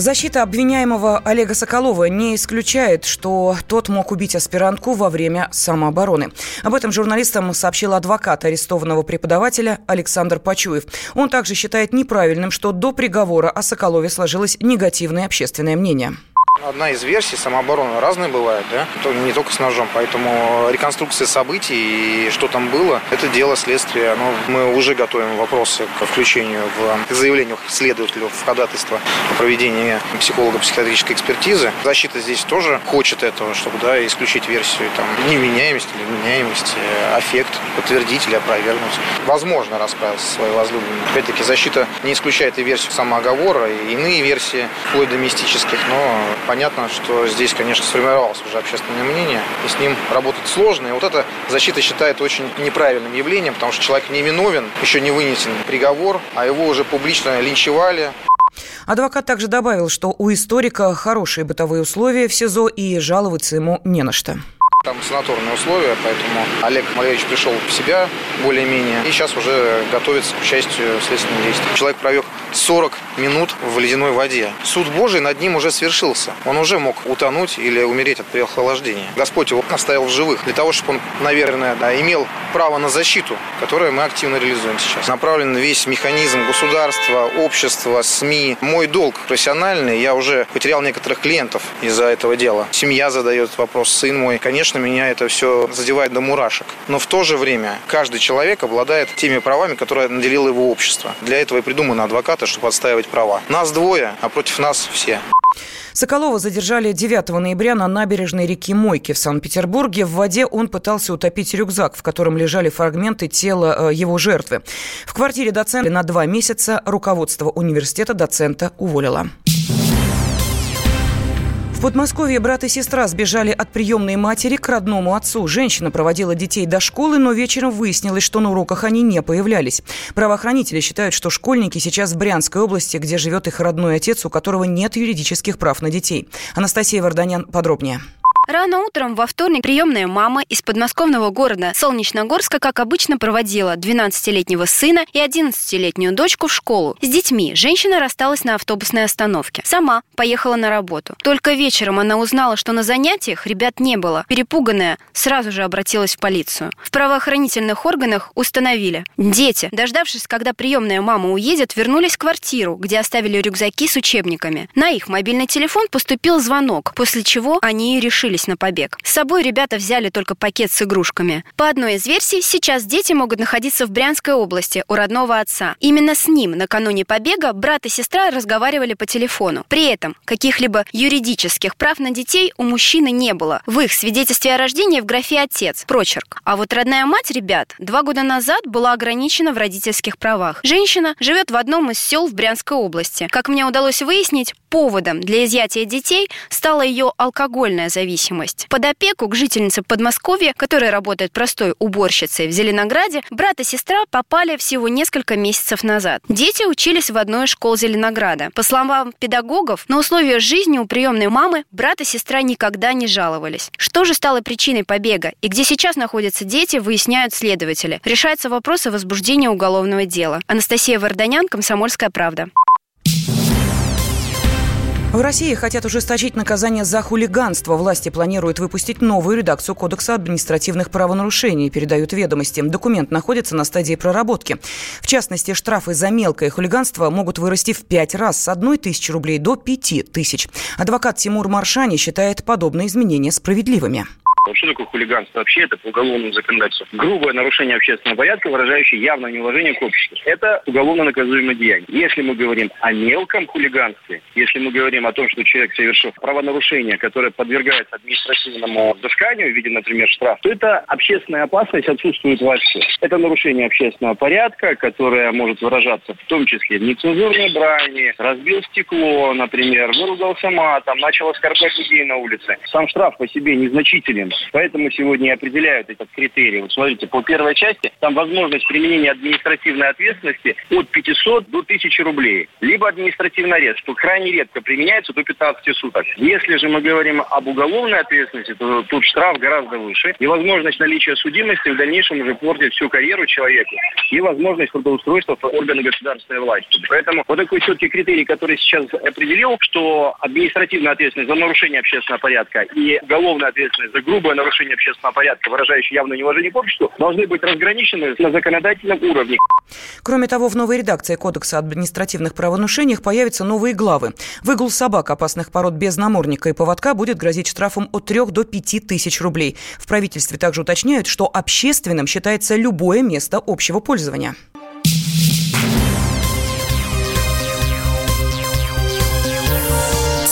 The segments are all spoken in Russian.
Защита обвиняемого Олега Соколова не исключает, что тот мог убить аспирантку во время самообороны. Об этом журналистам сообщил адвокат арестованного преподавателя Александр Почуев. Он также считает неправильным, что до приговора о Соколове сложилось негативное общественное мнение. Одна из версий самообороны разные бывают, да, не только с ножом, поэтому реконструкция событий и что там было, это дело следствия. Но мы уже готовим вопросы к включению в заявлениях следователю в ходатайство о проведении психолого-психиатрической экспертизы. Защита здесь тоже хочет этого, чтобы да, исключить версию там, невменяемости или вменяемости, аффект, подтвердить или опровергнуть. Возможно, расправился со своей возлюбленной. Опять-таки, защита не исключает и версию самооговора, и иные версии, вплоть до мистических, но понятно, что здесь, конечно, сформировалось уже общественное мнение, и с ним работать сложно. И вот эта защита считает очень неправильным явлением, потому что человек не еще не вынесен приговор, а его уже публично линчевали. Адвокат также добавил, что у историка хорошие бытовые условия в СИЗО и жаловаться ему не на что. Там санаторные условия, поэтому Олег Малевич пришел в себя более-менее и сейчас уже готовится к участию в следственном действии. Человек провел 40 минут в ледяной воде. Суд Божий над ним уже свершился. Он уже мог утонуть или умереть от переохлаждения. Господь его оставил в живых для того, чтобы он, наверное, да, имел право на защиту, которое мы активно реализуем сейчас. Направлен весь механизм государства, общества, СМИ. Мой долг профессиональный, я уже потерял некоторых клиентов из-за этого дела. Семья задает вопрос, сын мой. Конечно, меня это все задевает до мурашек. Но в то же время каждый человек обладает теми правами, которые наделило его общество. Для этого и придуманы адвокаты, чтобы отстаивать права. Нас двое, а против нас все. Соколова задержали 9 ноября на набережной реки Мойки в Санкт-Петербурге. В воде он пытался утопить рюкзак, в котором лежали фрагменты тела э, его жертвы. В квартире доцента на два месяца руководство университета доцента уволило. В Подмосковье брат и сестра сбежали от приемной матери к родному отцу. Женщина проводила детей до школы, но вечером выяснилось, что на уроках они не появлялись. Правоохранители считают, что школьники сейчас в Брянской области, где живет их родной отец, у которого нет юридических прав на детей. Анастасия Варданян подробнее. Рано утром во вторник приемная мама из подмосковного города Солнечногорска, как обычно, проводила 12-летнего сына и 11-летнюю дочку в школу. С детьми женщина рассталась на автобусной остановке. Сама поехала на работу. Только вечером она узнала, что на занятиях ребят не было. Перепуганная, сразу же обратилась в полицию. В правоохранительных органах установили. Дети, дождавшись, когда приемная мама уедет, вернулись в квартиру, где оставили рюкзаки с учебниками. На их мобильный телефон поступил звонок, после чего они и решились решились на побег. С собой ребята взяли только пакет с игрушками. По одной из версий, сейчас дети могут находиться в Брянской области у родного отца. Именно с ним накануне побега брат и сестра разговаривали по телефону. При этом каких-либо юридических прав на детей у мужчины не было. В их свидетельстве о рождении в графе «отец» – прочерк. А вот родная мать ребят два года назад была ограничена в родительских правах. Женщина живет в одном из сел в Брянской области. Как мне удалось выяснить, поводом для изъятия детей стала ее алкогольная зависимость. Под опеку к жительнице Подмосковья, которая работает простой уборщицей в Зеленограде, брат и сестра попали всего несколько месяцев назад. Дети учились в одной из школ Зеленограда. По словам педагогов, на условия жизни у приемной мамы брат и сестра никогда не жаловались. Что же стало причиной побега и где сейчас находятся дети, выясняют следователи. Решается вопрос о возбуждении уголовного дела. Анастасия Варданян, Комсомольская правда. В России хотят ужесточить наказание за хулиганство. Власти планируют выпустить новую редакцию Кодекса административных правонарушений, передают ведомости. Документ находится на стадии проработки. В частности, штрафы за мелкое хулиганство могут вырасти в пять раз с одной тысячи рублей до пяти тысяч. Адвокат Тимур Маршани считает подобные изменения справедливыми. Что такое хулиганство? Вообще это по уголовному законодательству. Грубое нарушение общественного порядка, выражающее явное неуважение к обществу. Это уголовно наказуемое деяние. Если мы говорим о мелком хулиганстве, если мы говорим о том, что человек совершил правонарушение, которое подвергается административному взысканию в виде, например, штрафа, то это общественная опасность отсутствует вообще. Это нарушение общественного порядка, которое может выражаться в том числе в нецензурной брани, разбил стекло, например, выругался матом, начал оскорблять людей на улице. Сам штраф по себе незначителен законом. Поэтому сегодня определяют этот критерий. Вот смотрите, по первой части там возможность применения административной ответственности от 500 до 1000 рублей. Либо административный арест, что крайне редко применяется до 15 суток. Если же мы говорим об уголовной ответственности, то тут штраф гораздо выше. И возможность наличия судимости в дальнейшем уже портит всю карьеру человека. И возможность трудоустройства в органы государственной власти. Поэтому вот такой четкий критерий, который сейчас определил, что административная ответственность за нарушение общественного порядка и уголовная ответственность за грубое нарушение общественного порядка, выражающее явное неуважение к обществу, должны быть разграничены на законодательном уровне. Кроме того, в новой редакции Кодекса об административных правонарушениях появятся новые главы. Выгул собак опасных пород без намордника и поводка будет грозить штрафом от 3 до 5 тысяч рублей. В правительстве также уточняют, что общественным считается любое место общего пользования.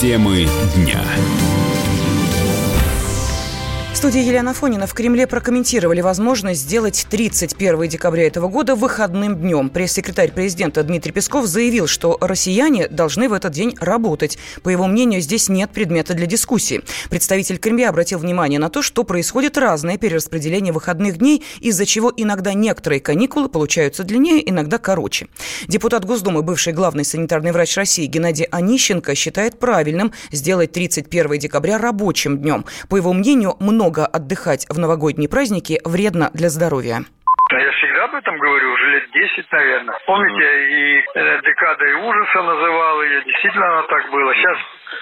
Темы дня студии Елена Фонина в Кремле прокомментировали возможность сделать 31 декабря этого года выходным днем. Пресс-секретарь президента Дмитрий Песков заявил, что россияне должны в этот день работать. По его мнению, здесь нет предмета для дискуссии. Представитель Кремля обратил внимание на то, что происходит разное перераспределение выходных дней, из-за чего иногда некоторые каникулы получаются длиннее, иногда короче. Депутат Госдумы, бывший главный санитарный врач России Геннадий Онищенко считает правильным сделать 31 декабря рабочим днем. По его мнению, много много отдыхать в новогодние праздники вредно для здоровья. Я всегда об этом говорю, уже лет 10, наверное. Помните, и э, декадой ужаса называл ее, действительно оно так было. Сейчас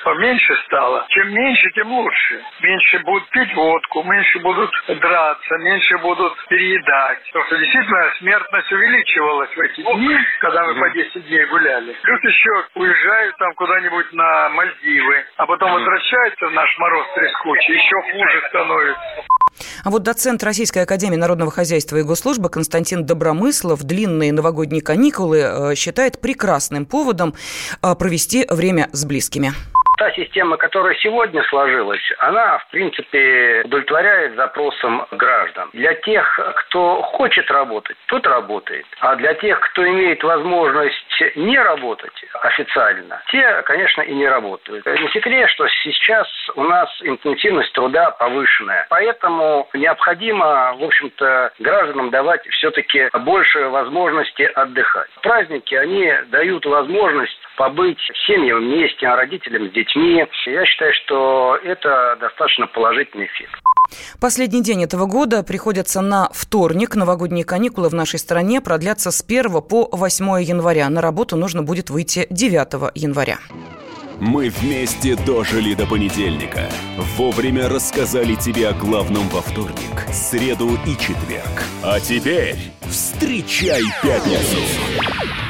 поменьше стало. Чем меньше, тем лучше. Меньше будут пить водку, меньше будут драться, меньше будут переедать. Потому что действительно смертность увеличивалась в эти дни, когда мы по 10 дней гуляли. Плюс еще уезжают там куда-нибудь на Мальдивы, а потом возвращаются в наш мороз трескучий, еще хуже становится. А вот доцент Российской Академии Народного Хозяйства и Госслужбы Константин Добромыслов длинные новогодние каникулы э, считает прекрасным поводом э, провести время с близкими та система, которая сегодня сложилась, она, в принципе, удовлетворяет запросам граждан. Для тех, кто хочет работать, тот работает. А для тех, кто имеет возможность не работать официально, те, конечно, и не работают. Не секрет, что сейчас у нас интенсивность труда повышенная. Поэтому необходимо, в общем-то, гражданам давать все-таки больше возможности отдыхать. Праздники, они дают возможность побыть семьям вместе, родителям с детьми. Я считаю, что это достаточно положительный эффект. Последний день этого года приходится на вторник. Новогодние каникулы в нашей стране продлятся с 1 по 8 января. На работу нужно будет выйти 9 января. Мы вместе дожили до понедельника. Вовремя рассказали тебе о главном во вторник, среду и четверг. А теперь встречай пятницу!